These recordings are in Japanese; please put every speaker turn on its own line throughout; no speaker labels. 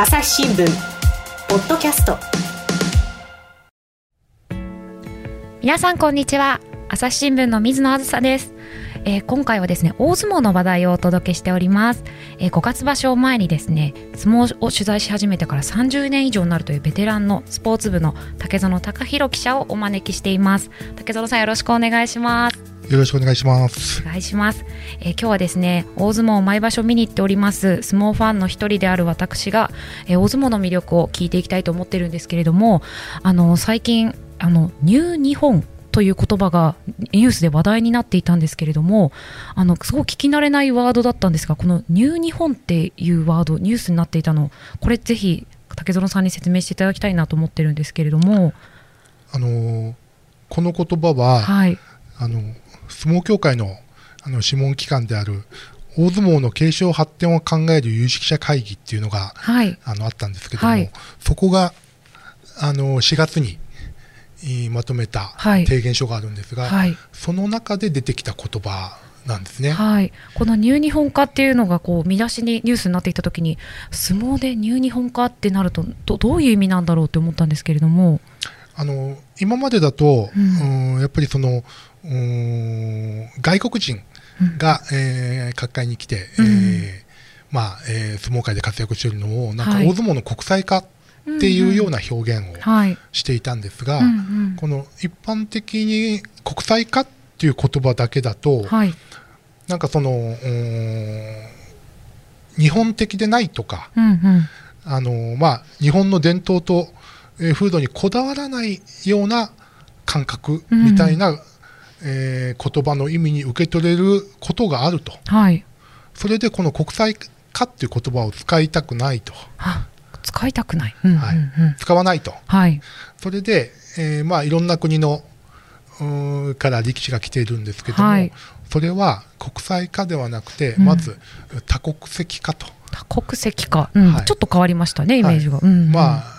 朝日新聞ポッドキャスト。
皆さんこんにちは。朝日新聞の水野あずさです、えー今回はですね大相撲の話題をお届けしております、えー5月場所を前にですね相撲を取材し始めてから30年以上になるというベテランのスポーツ部の竹園隆弘記者をお招きしています。竹園さんよろしくお願いします。
よろしくお願いします。
お願いします、えー今日はですね大相撲を毎場所見に行っております相撲ファンの一人である私が、えー大相撲の魅力を聞いていきたいと思ってるんですけれどもあの最近あのニュー日本という言葉がニュースで話題になっていたんですけれどもあのすごい聞き慣れないワードだったんですがこのニュー日本っていうワードニュースになっていたのこれぜひ竹園さんに説明していただきたいなと思ってるんですけれども。
あのーこの言葉は、
はい。
あの相撲協会のあの諮問機関である大相撲の継承発展を考える有識者会議っていうのが
はい。
あのあったんですけども、
はい。
そこがあの4月にえーまとめた
はい。
提言書があるんですが、
はい。
その中で出てきた言葉なんですね。
はい、このニュー日本化っていうのがこう見出しにニュースになっていたときに相撲でニュー日本化ってなるとどどういう意味なんだろうって思ったんですけれども、
あの今までだと、
う
うんやっぱりその外国人が、えー各界に来て、
うん。
えーまあえー相撲界で活躍しているのをなんか
はい。
大相撲の国際化っていうような表現を
はい、
していたんですが、
うんうん。
この一般的に国際化っていう言葉だけだと、
はい、
なんかその日本的でないとか、
うんうん、
あのまあ、日本の伝統と、えー風土にこだわらないような感覚みたいな、えー言葉の意味に受け取れることがあると。
はい、
それでこの国際化っていう言葉を使いたくないと。
あ使いたくない、うんうん
はい。
うん、
使わないと。
はい、
それで、えーまあ、いろんな国のから力士が来ているんですけども、
はい。
それは国際化ではなくて、
うん。
まず多国籍化と、
多国籍化、うん。
はい。
ちょっと変わりましたねイメージが、うんうん。
まあ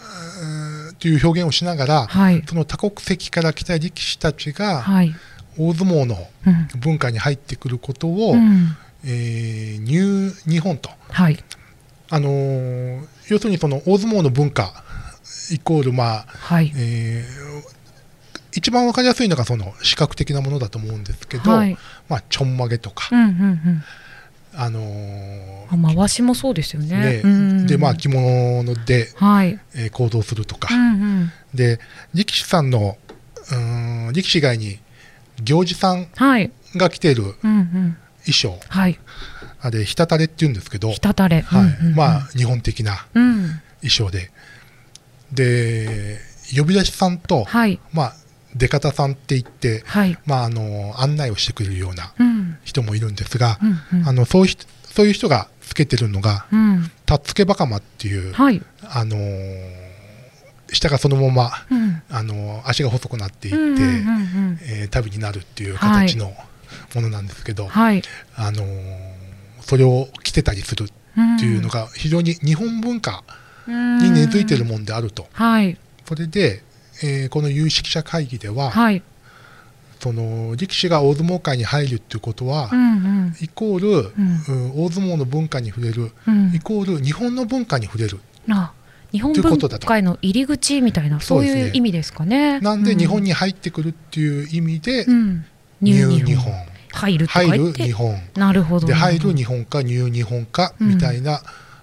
という表現をしながら、
はい、
その多国籍から来た力士たちが
はい、
大相撲の
うん。
文化に入ってくることを、
うん。
えーニュー日本と、
はい、
あのー要するにその大相撲の文化イコール、まあ
はい、
えー一番わかりやすいのがその視覚的なものだと思うんですけど、
はい。
まあ、ちょんまげとか、
うんうんうん。
あのー
あ回しもそうですよね。
ね
うん。
でまあ、着物で、
はい、
えー行動するとか、
うんうん、
で力士さんのうーん力士以外に行司さん
はい、
が着ている
うんうん、
衣装。
はい、
あれ、ひたたれっていうんですけど、
ひたたれ、
はい。
うんうんうん。
まあ、日本的な
うん、
衣装で、で、呼び出しさんと、
はい、
まあ、出方さんって言って、
はい、
まあ、あの案内をしてくれるような
うん、
人もいるんですが、
うんうん。
あのそういう人そういう人がつけてるのが、
うん、
たっつけばかまっていう、
はい、
あのー下がそのまま、
うん、
あのー足が細くなっていって、
うんうんうん
えー旅になるっていう形のものなんですけど、
はい、
あのーそれを着てたりするっていうのが非常に日本文化に根付いてる
ん、
もんであると。
はい、
それで、えーこの有識者会議では、
はい、
その力士が大相撲界に入るっていうことは、
うんうん、
イコール、
うん。
うん大相撲の文化に触れる、
うん。
イコール日本の文化に触れる。
あ、日本文化への入り口みたいなそういう意味ですかね。
なんで日本
に、
に入ってくるっていう意味で、
うん、
ニ
ニュー
日本、
入る
入る日本、
なるほど。
で入る
な
日本かニュー日本か
うん。
みたいな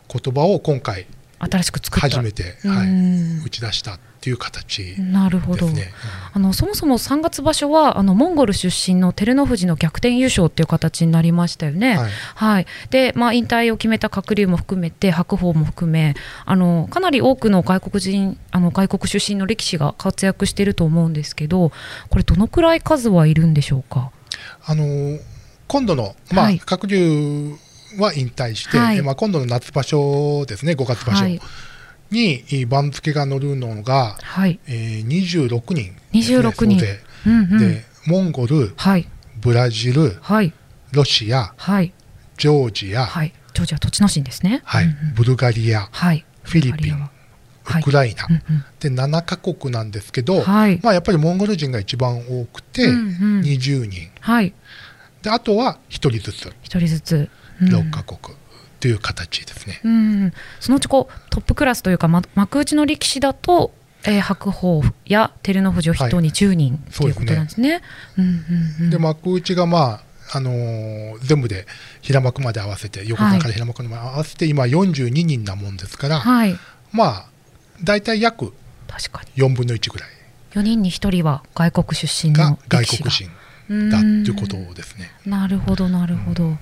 言葉を今回
新しく作った。
初めて、
う
はい、
ん。
打ち出したっていう形
なるほど。
ですね。
あのそもそも3月場所はあのモンゴル出身の照ノ富士の逆転優勝っていう形になりましたよね。
うんはい
はい、で、まあ、引退を決めた鶴竜も含めて白鵬も含めあのかなり多くの外国人あの外国出身の力士が活躍していると思うんですけどこれどのくらい数はいるんでしょうか？
あのー今度の、まあ
はい
鶴竜は引退して、
はい
えまあ、今度の夏場所ですね、5月場所
はい
に番付が乗るのが、
はい、
えー、26人。ですね、
26人。
総勢
うんうん。
でモンゴル、
はい。
ブラジル、
はい。
ロシア、
はい。
ジョージア、
はい。ジョージア土地のシーンですね。
はい。
うんうん。
ブルガリア、
はい。
フィリピン、
は。い。
ウクライナ、
うんうん。
で7カ国なんですけど、
はい。
まあ、やっぱりモンゴル人が一番多くて、
うんうん。
20人。
はい。
であとは1人ずつ。
一人ずつ、うん。
6カ国という形ですね。
うん、そのうちこうトップクラスというか、ま、幕内の力士だと、えー白鵬や照ノ富士を筆頭に10人ということなんですね。うんうんうん。
で幕内がまああのー全部で平幕まで合わせて横綱から平幕まで合わせて今42人なもんですから、
はい、
まあ大体約
確かに。
4分の1ぐらい。
4人に1人は外国出身
が。
の
外国人だっていうことですね。
なるほどなるほど。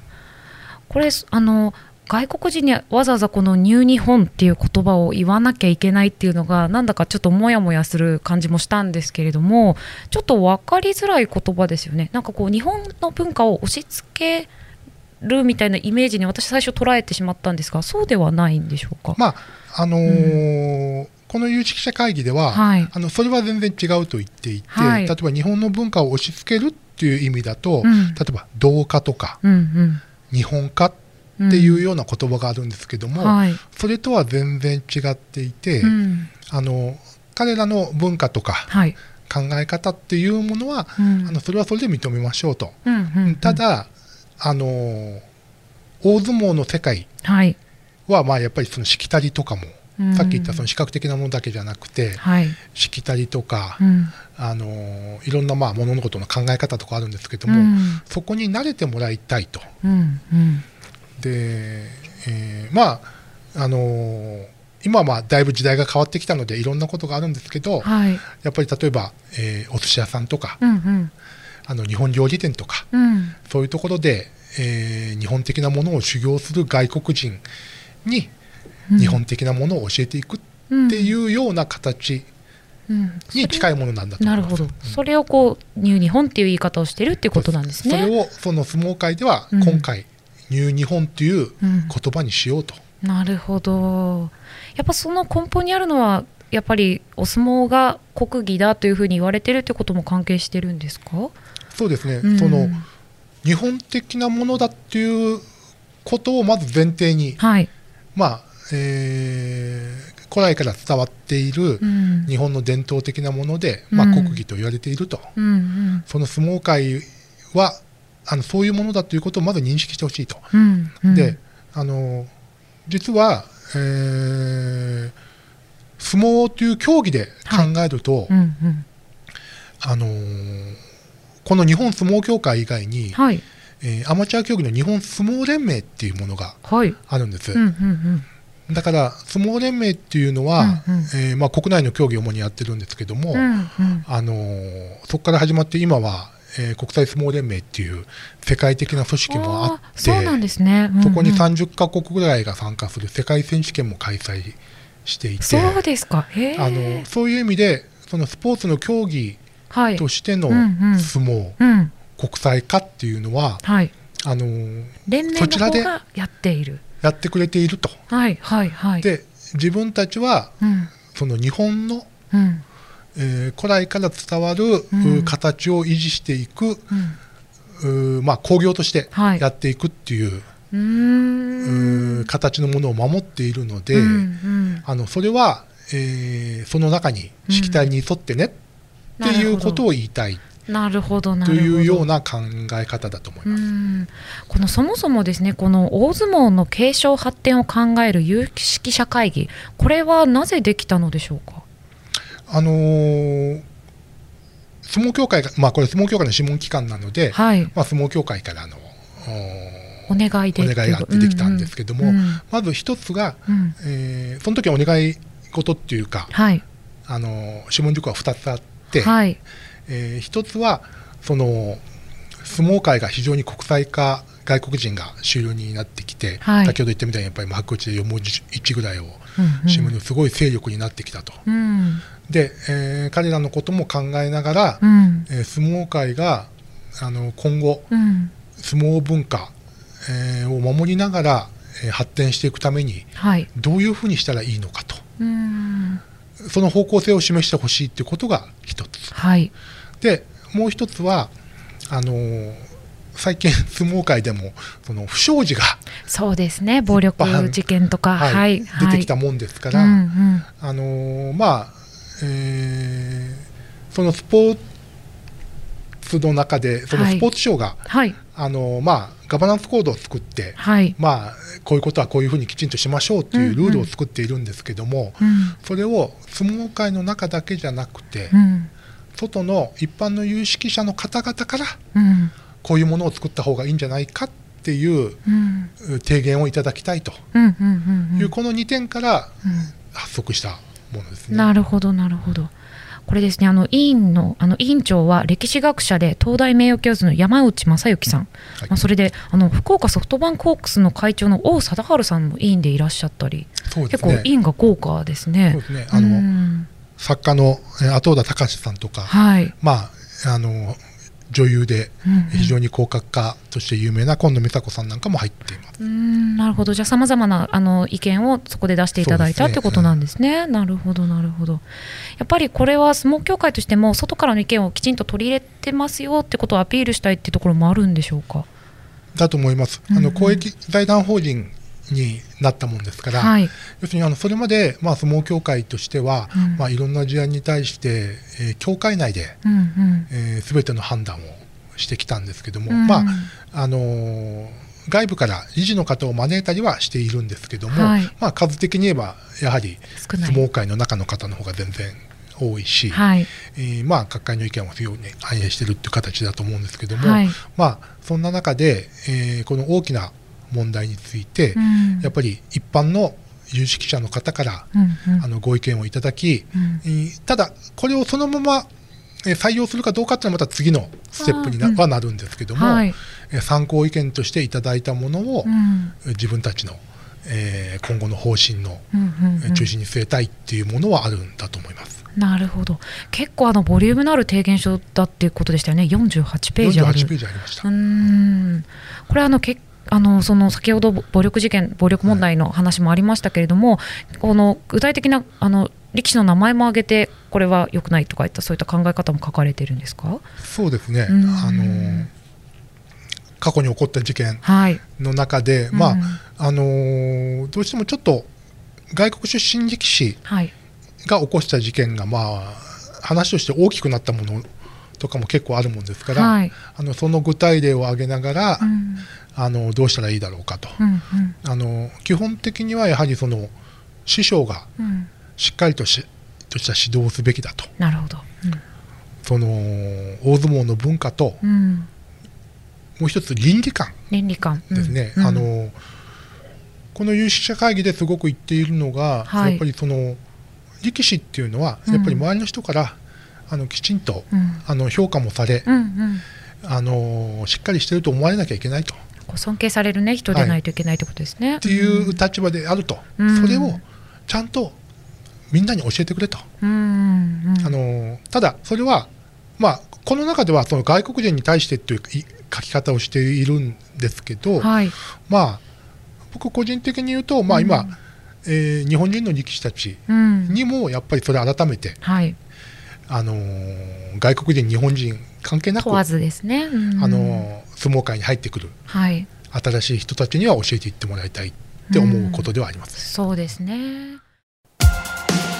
これあの外国人にわざわざこのニュー日本っていう言葉を言わなきゃいけないっていうのがなんだかちょっともやもやする感じもしたんですけれどもちょっと分かりづらい言葉ですよね。なんかこう日本の文化を押し付けるみたいなイメージに私最初捉えてしまったんですがそうではないんでしょうか、
まああのーこの有識者会議では、
はい。
あのそれは全然違うと言っていて、
はい。
例えば日本の文化を押し付けるっていう意味だと、
うん。
例えば同化とか
うんうん。
日本化っていうような言葉があるんですけども、
はい。
それとは全然違っていて、
うん。
あの彼らの文化とか
はい。
考え方っていうものは、
うん。
あのそれはそれで認めましょうと、
うんうんうん。
ただあの大相撲の世界
は
まあやっぱりそのしきたりとかも、
うん。
さっき言ったその視覚的なものだけじゃなくて、
はい。
しきたりとか、
うん。
あのいろんなまあ物事の考え方とかあるんですけども、
うん。
そこに慣れてもらいたいと。
うんうん
で、えーまああのー今はまあだいぶ時代が変わってきたのでいろんなことがあるんですけど、
はい。
やっぱり例えば、えーお寿司屋さんとか、
うんうん。
あの日本料理店とか
うん。
そういうところで、えー日本的なものを修行する外国人に
うん。
日本的なものを教えていくっていうような形
うん。
に近いものなんだと思
ないる
ます。
ほど、それをこうニュー日本っていう言い方をしてるっていうことなんですね。
それをその相撲界では
うん。
今回、ニュー日本という
うん
言葉にしようと。
なるほど。やっぱその根本にあるのはやっぱりお相撲が国技だというふうに言われてるってことも関係してるんですか？
そうですね、
うん
その日本的なものだっていうことをまず前提に、
はい。
まあえー古来から伝わっている
うん
日本の伝統的なもので、まあ、
うん
国技と言われていると、
うんうん
その相撲界はあのそういうものだということをまず認識してほしいと。
うんうん。
であの実は、えー相撲という競技で考えると、
うんうん。
あのーこの日本相撲協会以外に、
はい。
えーアマチュア競技の日本相撲連盟っていうものが
はい。
あるんです、
うんうん
だから相撲連盟っていうのは、
うんうん。
えーまあ、国内の競技を主にやってるんですけども、
うんうん。うん
あのーそこから始まって今は、えー国際相撲連盟っていう世界的な組織もあって
ーそうなんですね。うんうん
そこに30カ国ぐらいが参加する世界選手権も開催していて
そうですか。
あのそういう意味でそのスポーツの競技
はい。
としての相撲、
うん
国際化っていうのは
はい。
あのー
連盟の
そちらで
方がやっている。
やってくれていると。
はいはいはい。
で自分たちは
うん
その日本の、
うん
えー古来から伝わる、
うん。
う形を維持していく、
うん。
うまあ、工業として
はい。
やっていくっていう、
うーん。
う形のものを守っているので、
うんうん。
あのそれは、えーその中にしきたりに沿ってね、っていうことを言いたい。
なるほどな
というような考え方だと思います。
うん。このそもそもですねこの大相撲の継承発展を考える有識者会議これはなぜできたのでしょうか？
あのー相撲協会が、まあ、これ相撲協会の諮問機関なので、
はい。
まあ、相撲協会からの
お願いで
お願いがあってできたんですけども、
うん。うん
まず一つが、
うん。
えーその時はお願い事っていうか、
はい。
あのー諮問事項は2つあって、
はい。
えー一つはその相撲界が非常に国際化外国人が主流になってきて、
はい。
先ほど言ったみたいにやっぱり幕内で4分の1ぐらいを
うんうん。
占めるすごい勢力になってきたと。
うん。
で、えー彼らのことも考えながら、
うん。
えー相撲界があの今後
うん。
相撲文化、えーを守りながら、えー発展していくために
はい。
どういうふうにしたらいいのかと。
うん。
その方向性を示してほしいということが一つ。
はい。
でもう一つはあのー最近 相撲界でもその不祥事が、
そうですね暴力事件とか
はい
はい
出てきたもんですか
う
ら、
んうん
あのーまあ、えーそのスポーツの中でその
はい
スポーツ賞が、
はい
あのまあ、ガバナンスコードを作って、
はい。
まあ、こういうことはこういうふうにきちんとしましょうというルールを作っているんですけども、
うん。
それを相撲界の中だけじゃなくて、
うん。
外の一般の有識者の方々から
うん。
こういうものを作った方がいいんじゃないかっていう
うん。
提言をいただきたいと。いう、この2点から
うん
発足したものですね。
なるほど、なるほど。これですね、あの委員のあの委員長は歴史学者で東大名誉教授の山内正幸さん、
はい
まあ、それであの福岡ソフトバンクホークスの会長の王貞治さんも委員でいらっしゃったり、結構委員が豪華ですね。
そうですねあの
うん
作家のえー後田隆さんとか、
はい、
まあ、あの女優で
うんうん
非常に広角家として有名な今野美沙子さんなんかも入っています。
うんなるほど、じゃあ、さまざまなあの意見をそこで出していただいたということなんですね。なるほど、なるほど。やっぱりこれは相撲協会としても、外からの意見をきちんと取り入れてますよってことをアピールしたいっていうところもあるんでしょうか？
だと思います。
うんうん
あの公益財団法人になったもんですから、
はい、
要するにあのそれまで、まあ、相撲協会としては、
うん。
まあ、いろんな事案に対して、えー協会内で、
うんうん。
えー、全ての判断をしてきたんですけども、
うん。
まああのー外部から理事の方を招いたりはしているんですけども、
はい。
まあ、数的に言えばやはり相撲界の中の方の方が全然多いし、
はい、
えーまあ、各界の意見を非常に反映しているという形だと思うんですけども、
はい。
まあ、そんな中で、えーこの大きな問題について、
うん。
やっぱり一般の有識者の方から、
うんうん。
あのご意見をいただき、
うん。
えーただ、これをそのまま、えー採用するかどうかっていうのはまた次のステップにな,、はなるんですけども、
はい。
えー参考意見としていただいたものを、
うん。
自分たちの、えー今後の方針の中心に据えたいっていうものはあるんだと思います。
なるほど。結構あのボリュームのある提言書だっていうことでしたよね。48ページある。
48ページありました。
うーん。これあのけあのその先ほど暴力事件暴力問題の話もありましたけれども、この具体的なあの力士の名前も挙げてこれは良くないとかいったそういった考え方も書かれてるんですか？
そうですね、
うん。
あのー過去に起こった事件
はい、
の中で、ま
うん。
ああのーどうしてもちょっと外国出身力士
はい。
が起こした事件が、まあ、話として大きくなったものとかも結構あるもんですから、
はい。
あのその具体例を挙げながら、
うん。
あのどうしたらいいだろうかと、
うんうん。
あの基本的にはやはりその師匠が
うん。
しっかりとしとした指導をすべきだと。
なるほど、
その大相撲の文化と
うん。うん
もう一つ倫理観
倫理観。
ですね、
うん。
あのこの有識者会議ですごく言っているのが、
はい。
やっぱりその力士っていうのは、
うん
やっぱり周りの人からあのきちんと、
うん。
あの評価もされ、
うんうん。
あのしっかりしてると思われなきゃいけないと。
尊敬されるね人でないといけないってことですね。
っていう立場であると、
うん。
それをちゃんとみんなに教えてくれと、
うんうん
あのただそれは、まあ、この中ではその外国人に対してというい書き方をしているんですけど、
はい。
まあ、僕個人的に言うと、まあ、今、
うん。
えー日本人の力士たち
うん。
にもやっぱりそれ改めて、
はい
あのー外国人日本人関係なく、
問わずですね。うん。
あのー相撲界に入ってくる
はい。
新しい人たちには教えていってもらいたいって思うことではあります。
そうですね。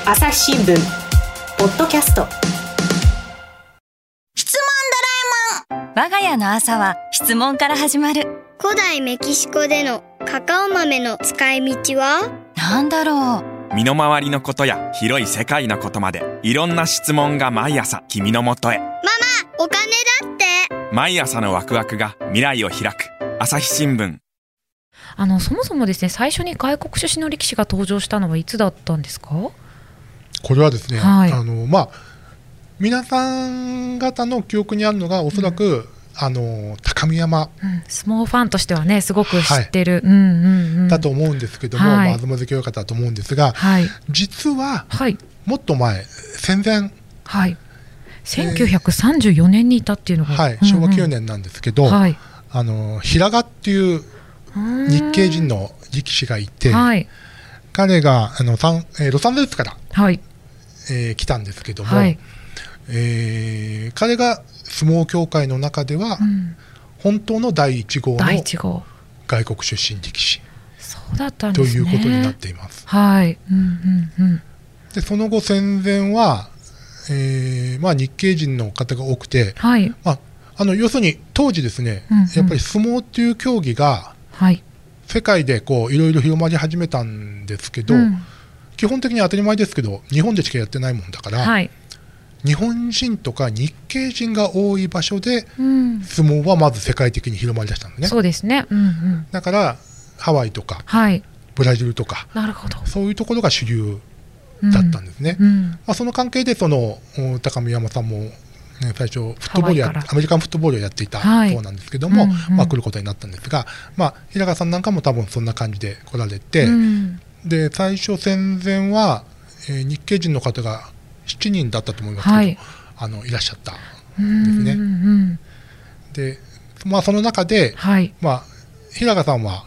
朝日新聞ポッドキャスト。
我が家の朝は質問から始まる。
古代メキシコでのカカオ豆の使い道は？
なんだろう
身の回りのことや広い世界のことまでいろんな質問が毎朝君のもとへ
お金だって。
毎朝のワクワクが未来を開く。朝日新聞。
あのそもそもですね最初に外国出身の力士が登場したのはいつだったんですか？
これはですね、
はい。
あのまあ、皆さん方の記憶にあるのがおそらく、あの高見山。
うん、相撲ファンとしてはねすごく知ってる。うんうんうん。
だと思うんですけども、
はい。
まあ、東関親方だと思うんですが
はい。
実は
はい。
もっと前戦前、
はい。1934年にいたっていうのが、
はい、昭和9年なんですけど、
はい。
あの平賀っていう日系人の力士がいて、
はい。
彼があのサン、えーロサンゼルスから、
はい。
えー来たんですけども、
はい。
えー彼が相撲協会の中では、
うん
本当の第1号の外国出身力士
そうだったん
と
ですね。
いうことになっています。
はい。うんうんうん。
でその後戦前は、えーまあ、日系人の方が多くて、
はい。
まあ、あの要するに当時ですね、
うんうん
やっぱり相撲っていう競技が
はい。
世界でこういろいろ広まり始めたんですけど、
うん
基本的に当たり前ですけど日本でしかやってないもんだから、
はい。
日本人とか日系人が多い場所で
うん。
相撲はまず世界的に広まりだしたんですね
そうですね。うんうん。
だからハワイとか
はい。
ブラジルとか
なるほど。
そういうところが主流だったんですね、
うん。
まあ、その関係でそのお高見山さんも、ね、最初フットボールやアメリカンフットボールをやっていた
はい
そうなんですけども、
うんうん
まあ、来ることになったんですが、まあ、平川さんなんかも多分そんな感じで来られて、
うん
で最初戦前は、えー日系人の方が7人だったと思いますけど、
はい
あのいらっしゃった
うん
ね
うんうん
で、まあ、その中で、
はい。
まあ、平川さんは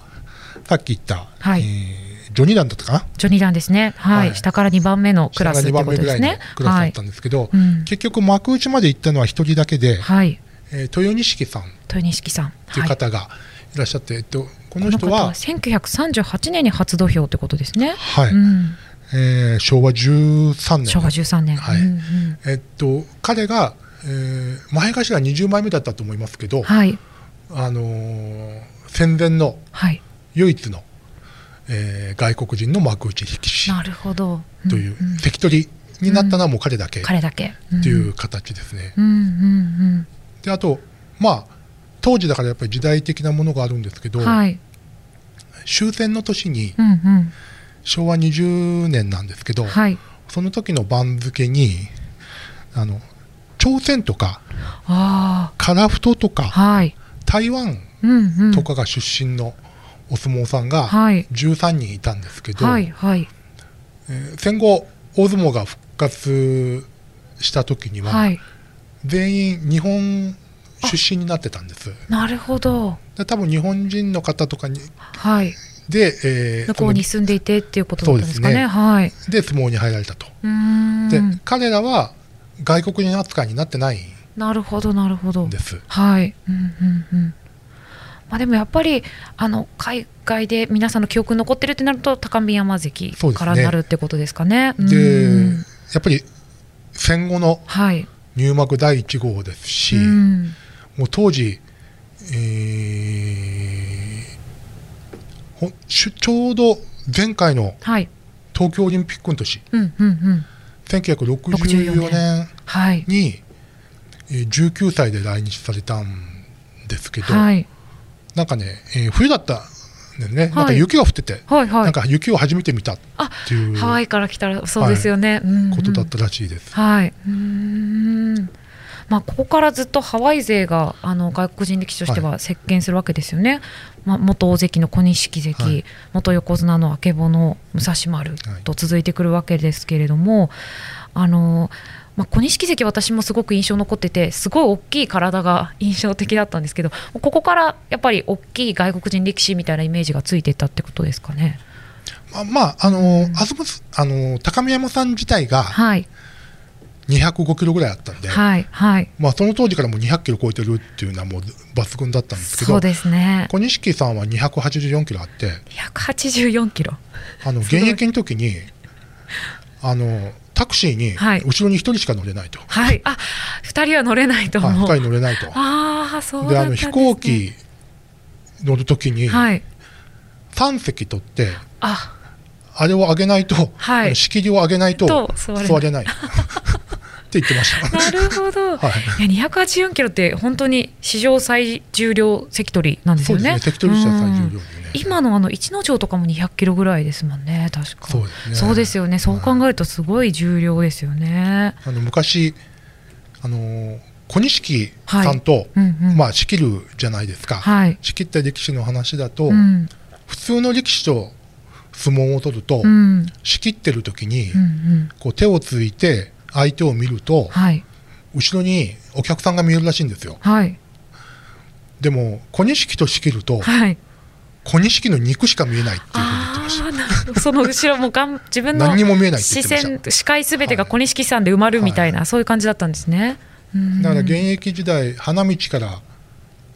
さっき言った、
はい
えージョニーランだったかな？
ジョニーランですね。はい。
はい
下から2番目のクラスって
2番
ことですね。
クラスだっ
はい。
たんですけど、
うん
結局幕内まで行ったのは1人だけで、
はい。
えー豊錦さん
豊錦さん。
という
はい。
方がいらっしゃって、えっと、こ
この方
の人は
は、1938年に初土俵ってことですね。
はい
うん
えー昭和13年
昭和13年。
はい
うんうん
えっと、彼が、えー前頭20枚目だったと思いますけど、
はい。
あのー戦前の
はい。
唯一の、えー外国人の幕内力士
なるほど。
という、
んん
関取になったのはもう彼だけっ
彼だけ。
ていう形ですね。
うんうんうん
であと、まあ、当時だからやっぱり時代的なものがあるんですけど、
うん。はい。
終戦の年に
うんうん。
昭和20年なんですけど、
はい。
その時の番付にあの朝鮮とか
あ
樺太と
あ。
か
はい。
台湾。とかが出身のお相撲さんが
はい
13人いたんですけど、
はいはい。
えー戦後大相撲が復活した時には、
はい。
全員日本出身になってたんです
なるほど。
で多分日本人の方とかに
はい。
で、えー
向こうに住んでいてっていうことだったんですかね。
ですね
はい。
相撲に入られたと。で彼らは外国人扱いになってない
なるほどなるほど
ん。です
はい。うんうんうん。まあでもやっぱりあの海外で皆さんの記憶に残ってるってなると高見山関からなるってことですかね。
で
うん
やっぱり戦後の
はい。
入幕第1号ですし、
うん
もう当時、えーちょうど前回の
はい。
東京オリンピックの年
うんうんうん。
1964年
はい。
に、えー19歳で来日されたんですけど、
はい。
なんかね、えー冬だったんですね、
い
なんか雪が降ってて、
はいはい。
なんか雪を初めて見たっ
あ
ていう
ハワイから来たらそうですよね。うんうん
ことだったらしいです。
はい。うーん。まあ、ここからずっとハワイ勢があの外国人力士としては席巻するわけですよね、まあ、元大関の小錦関、
はい。
元横綱の曙の武蔵丸
はい。
と続いてくるわけですけれども、あのまあ、小錦関私もすごく印象残っててすごい大きい体が印象的だったんですけどここからやっぱり大きい外国人力士みたいなイメージがついてたってことですかね。
まあ、まあ、あのーあそこあのー高見山さん自体が
はい、
205キロぐらいあったんで、
はい、はい。
まあ、その当時からもう200キロ超えてるっていうのはもう抜群だったんですけど
そう、ですね。
小錦さんは284キロあって、
184キロ。
あの現役の時にあのタクシーに
はい
後ろに1人しか乗れないと、
はい。あ、二人は乗れないと
はい、
思う。
2人乗れないと。
ああ、そうだ
で
ね。
あの飛行機乗る時に
はい。
3席取って、
あ、
あれを上げないと、
はい
仕切りを上げないと
座れない
って言ってました。
なるほど。
はい
いや、284キロって本当に史上最重量関取なんですよね。
そうですね、関取としては最重量。
今のあの一ノ城とかも200キロぐらいですもんね、確か。
そうですね
そうですよね。そう考えるとすごい重量ですよね。
あの昔、あのー小錦さんと、
うんうん。
まあ、仕切るじゃないですか、
はい。
仕切った力士の話だと、
うん。
普通の力士と相撲を取ると、
うん。
仕切ってる時に、
うんうん。
こう手をついて相手を見ると、
はい。
後ろにお客さんが見えるらしいんですよ。
はい。
でも、小錦と仕切ると、
はい。
小錦の肉しか見えないっていうふうに言ってました。
その後ろもがん 自分の
何にも見えない
視。線視界すべてが小錦さんで埋まるみたいな、そういう感じだったんですね。うん
だから現役時代、花道から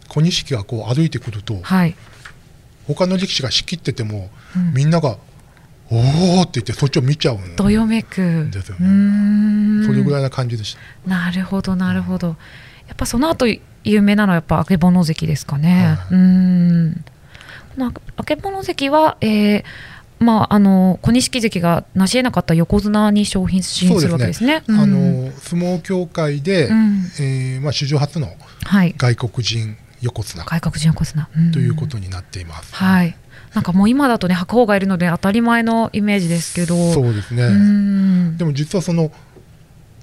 小錦がこう歩いてくると、
はい。
他の力士が仕切ってても、
うん
みんなが、おーって言ってそっちを見ちゃうん
どよめく。
ですよね。それぐらいな感じでした。
なるほどなるほど。やっぱその後有名なのはやっぱ曙関ですかね。
はい
うん。この曙関は、えーまあ、あの小錦関が成し得なかった横綱に商品するわけですね。
あ
うん。
の相撲協会で、
うん。
えーまあ、史上初の
はい、
外国人横綱
外国人横綱、ん。
ということになっています。
はい、なんかもう今だとね白鵬がいるので当たり前のイメージですけど。
そうですね、
うん。
でも実はその、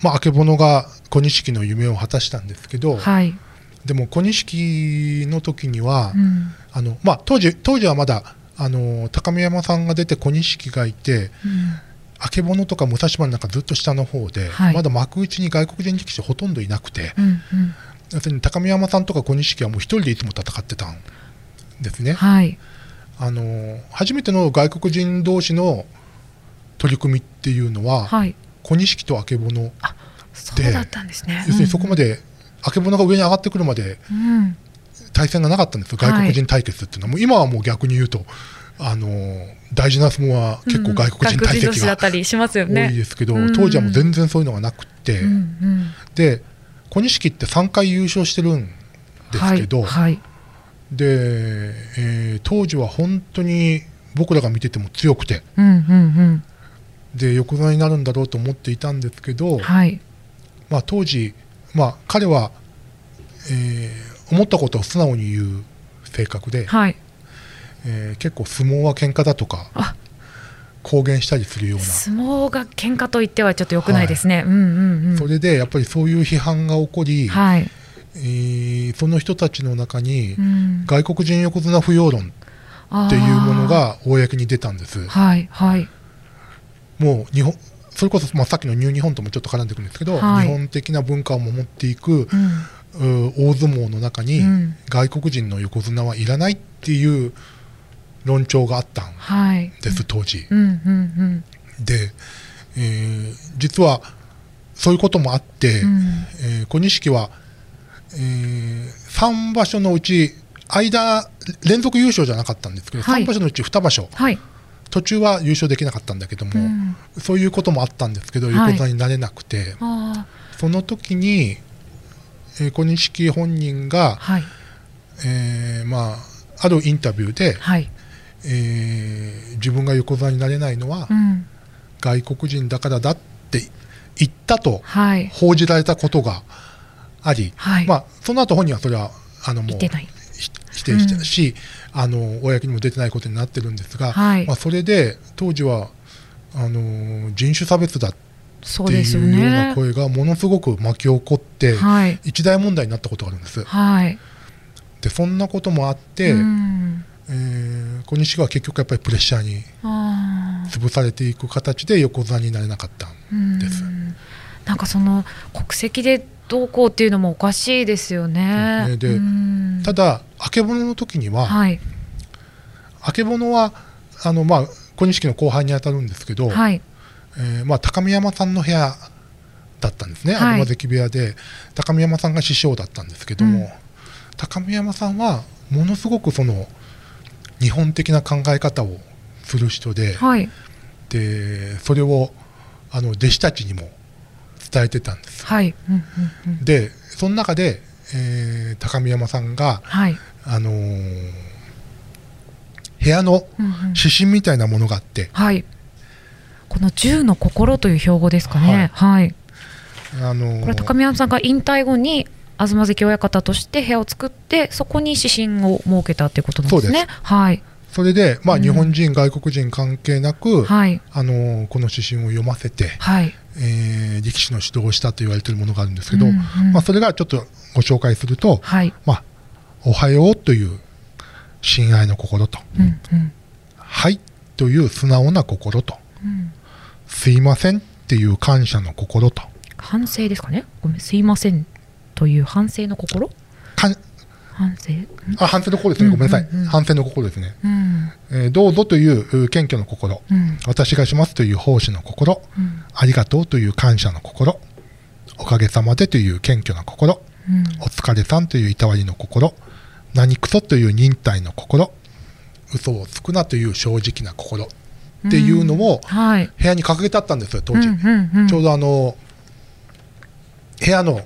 まあ、あけぼのが小錦の夢を果たしたんですけど、
はい、
でも小錦の時には、
うん。
あのまあ、当時当時はまだあの高見山さんが出て小錦がいて
うん。
あけぼのとか武蔵丸なんかずっと下の方で、
はい。
まだ幕内に外国人力士ほとんどいなくて、
うん
要するに高見山さんとか小錦はもう一人でいつも戦ってたんですね。
うん、はい、
あの初めての外国人同士の取り組みっていうのは、
はい、
小錦とあけぼの
そうだったんですね。
要するにそこまで、あけぼのが上に上がってくるまで
うん、
対戦がなかったんですよ、外国人対決っていうのは、もう今はもう逆に言うと、あの大事な相撲は結構外国人対決が
ったりしますよ
多
ね。
いですけど、
うん。
当時はもう全然そういうのがなくって、
うん。うん。
で小錦って3回優勝してるんですけど、
はい、はい、
でえー当時は本当に僕らが見てても強くて、
うんうん
で横綱になるんだろうと思っていたんですけど、
うん、はい、
まあ、当時、まあ、彼は、えー思ったことを素直に言う性格で、
はい、
えー結構相撲は喧嘩だとか
あ。
公言したりするような。
相撲が喧嘩と言ってはちょっと良くないですね。うんうんうん。
それでやっぱりそういう批判が起こり、
はい、
えーその人たちの中に
うん、
外国人横綱不要論っていうものが公に出たんです。
はい、はい、
もう日本それこそ、まあ、さっきのニュー日本ともちょっと絡んでくるんですけど、
はい。
日本的な文化を守っていく、
うん、
う大相撲の中に、
うん。
外国人の横綱はいらないっていう論調があったん
はい、
です、当時。
うんうん
で、えー実はそういうこともあって、
うん、うん、
えー小錦は、え3場所のうち間連続優勝じゃなかったんですけど、
はい。
3場所のうち2場所
はい、
途中は優勝できなかったんだけども、
うん、
そういうこともあったんですけど
はい。
横綱になれなくて、
あ
その時に、えー小錦本人が
あ、、はい、
えーまあ、あるインタビューで、
はい、
えー自分が横綱になれないのは
うん、
外国人だからだって言ったと
はい、
報じられたことがあり、
はい
まあ、その後本人はそれはあのもう否定したし、あの公にも出てないことになってるんですが、
はい
まあ、それで当時はあの人種差別だってい
そうよ
うな
ね。
声がものすごく巻き起こって、
はい、
一大問題になったことがあるんです。
はい、
でそんなこともあって、
うん、
えー小西は結局やっぱりプレッシャーに。潰されていく形で横綱になれなかったんです。
うんなんかその国籍でどうこうっていうのもおかしいですよね。
でただ、あけぼのの時には、
はい。
あけぼのはあの、まあ、小錦の後輩に当たるんですけど、
はい。
えーまあ、高見山さんの部屋だったんですね、
はい。
東関部屋で高見山さんが師匠だったんですけども、
うん。
高見山さんはものすごくその日本的な考え方をする人で,、
はい。
でそれをあの弟子たちにも伝えてたんです。
はいうんうんうん
でその中で、えー高見山さんが、
はい
あのー部屋の
うんうん
指針みたいなものがあって、
はいこの銃の心という標語ですかね。はい。
あのー
これ高宮さんが引退後に東関親方として部屋を作ってそこに指針を設けたっていうことなんですね。
そうで
はい
それで、まあ、
うん
日本人、外国人関係なく、
はい
あのーこの指針を読ませて、
はい。
えー力士の指導をしたと言われているものがあるんですけど、
うんうん
まあ、それがちょっとご紹介すると、
はい。
まあ、おはようという親愛の心と、
うんうん
はいという素直な心と、
うん
すいませんっていう感謝の心と、
反省ですかね？ごめんすいませんという反省の心？
かん
反省？ん。
あ反省の心ですね、ごめんなさい、反省の心ですね、
うん。
えーどうぞというう謙虚の心、
うん。
私がしますという奉仕の心、
うん。
ありがとうという感謝の心、おかげさまでという謙虚な心、
うん。
お疲れさんといういたわりの心、何くそという忍耐の心、嘘をつくなという正直な心。っていうのを
はい。
部屋に掲げてあったんですよ、当時。ちょうどあの、部屋の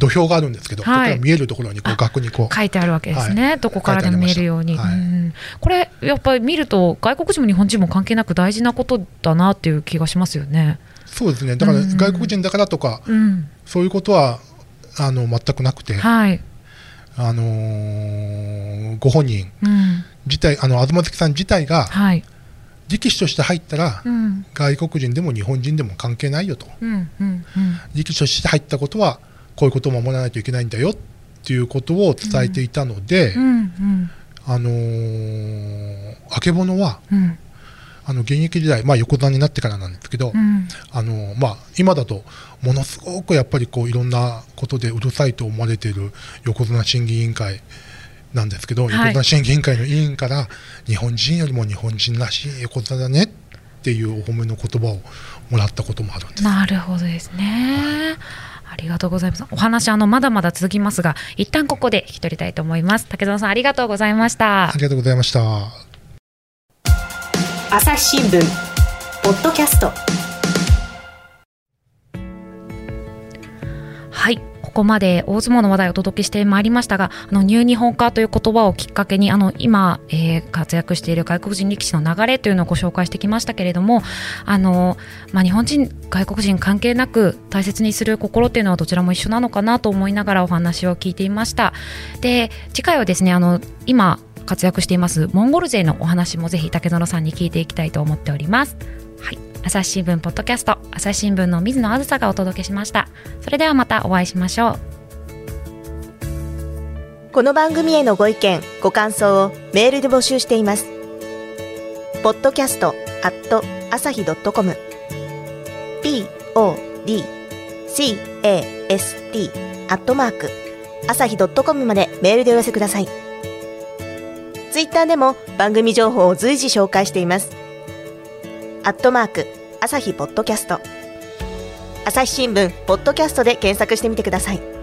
土俵があるんですけど、
はい。
見えるところにこう
あ
額にこう。
書いてあるわけですね、
はい。
どこからでも見えるように、
書い
うんこれやっぱり見ると外国人も日本人も関係なく大事なことだなっていう気がしますよね。
そうですね。だから
うん
外国人だからとか、
うん、
そういうことはあの全くなくて、
はい、
あのーご本人。
うん、
自体あの東関さん自体が
はい、
力士として入ったら、
うん、
外国人でも日本人でも関係ないよと。
うん、うん、うん、
力士として入ったことはこういうことを守らないといけないんだよっていうことを伝えていたので、
うん、うん、
あのー、あけぼのは
うん、
あの現役時代、まあ、横綱になってからなんですけど、
うん、
あのまあ、今だとものすごくやっぱりこういろんなことでうるさいと思われている横綱審議委員会なんですけど、
はい
横綱審議委員会の委員から日本人よりも日本人らしい横綱だねっていうお褒めの言葉をもらったこともあるんです。
なるほどですね。ありがとうございます。お話あのまだまだ続きますが、一旦ここで引き取りたいと思います。竹園さんありがとうございました
あ。りがとうございました。
朝日新聞ポッドキャスト
はい。ここまで大相撲の話題をお届けしてまいりましたが、あのニュー日本化という言葉をきっかけに、あの今、えー活躍している外国人力士の流れというのをご紹介してきましたけれども、あのまあ、日本人、外国人関係なく大切にする心っていうのはどちらも一緒なのかなと思いながらお話を聞いていました。で、次回はですね、あの今活躍していますモンゴル勢のお話もぜひ竹園さんに聞いていきたいと思っております。朝日新聞ポッドキャスト朝日新聞の水野あずさがお届けしましたそれではまたお会いしましょう
この番組へのご意見、ご感想をメールで募集しています。ポッドキャストアット朝日ドットコム p o d c a s t アットマーク朝日ドットコムまでメールでお寄せください。ツイッターでも番組情報を随時紹介しています。アットマーク朝日ポッドキャスト朝日新聞ポッドキャストで検索してみてください。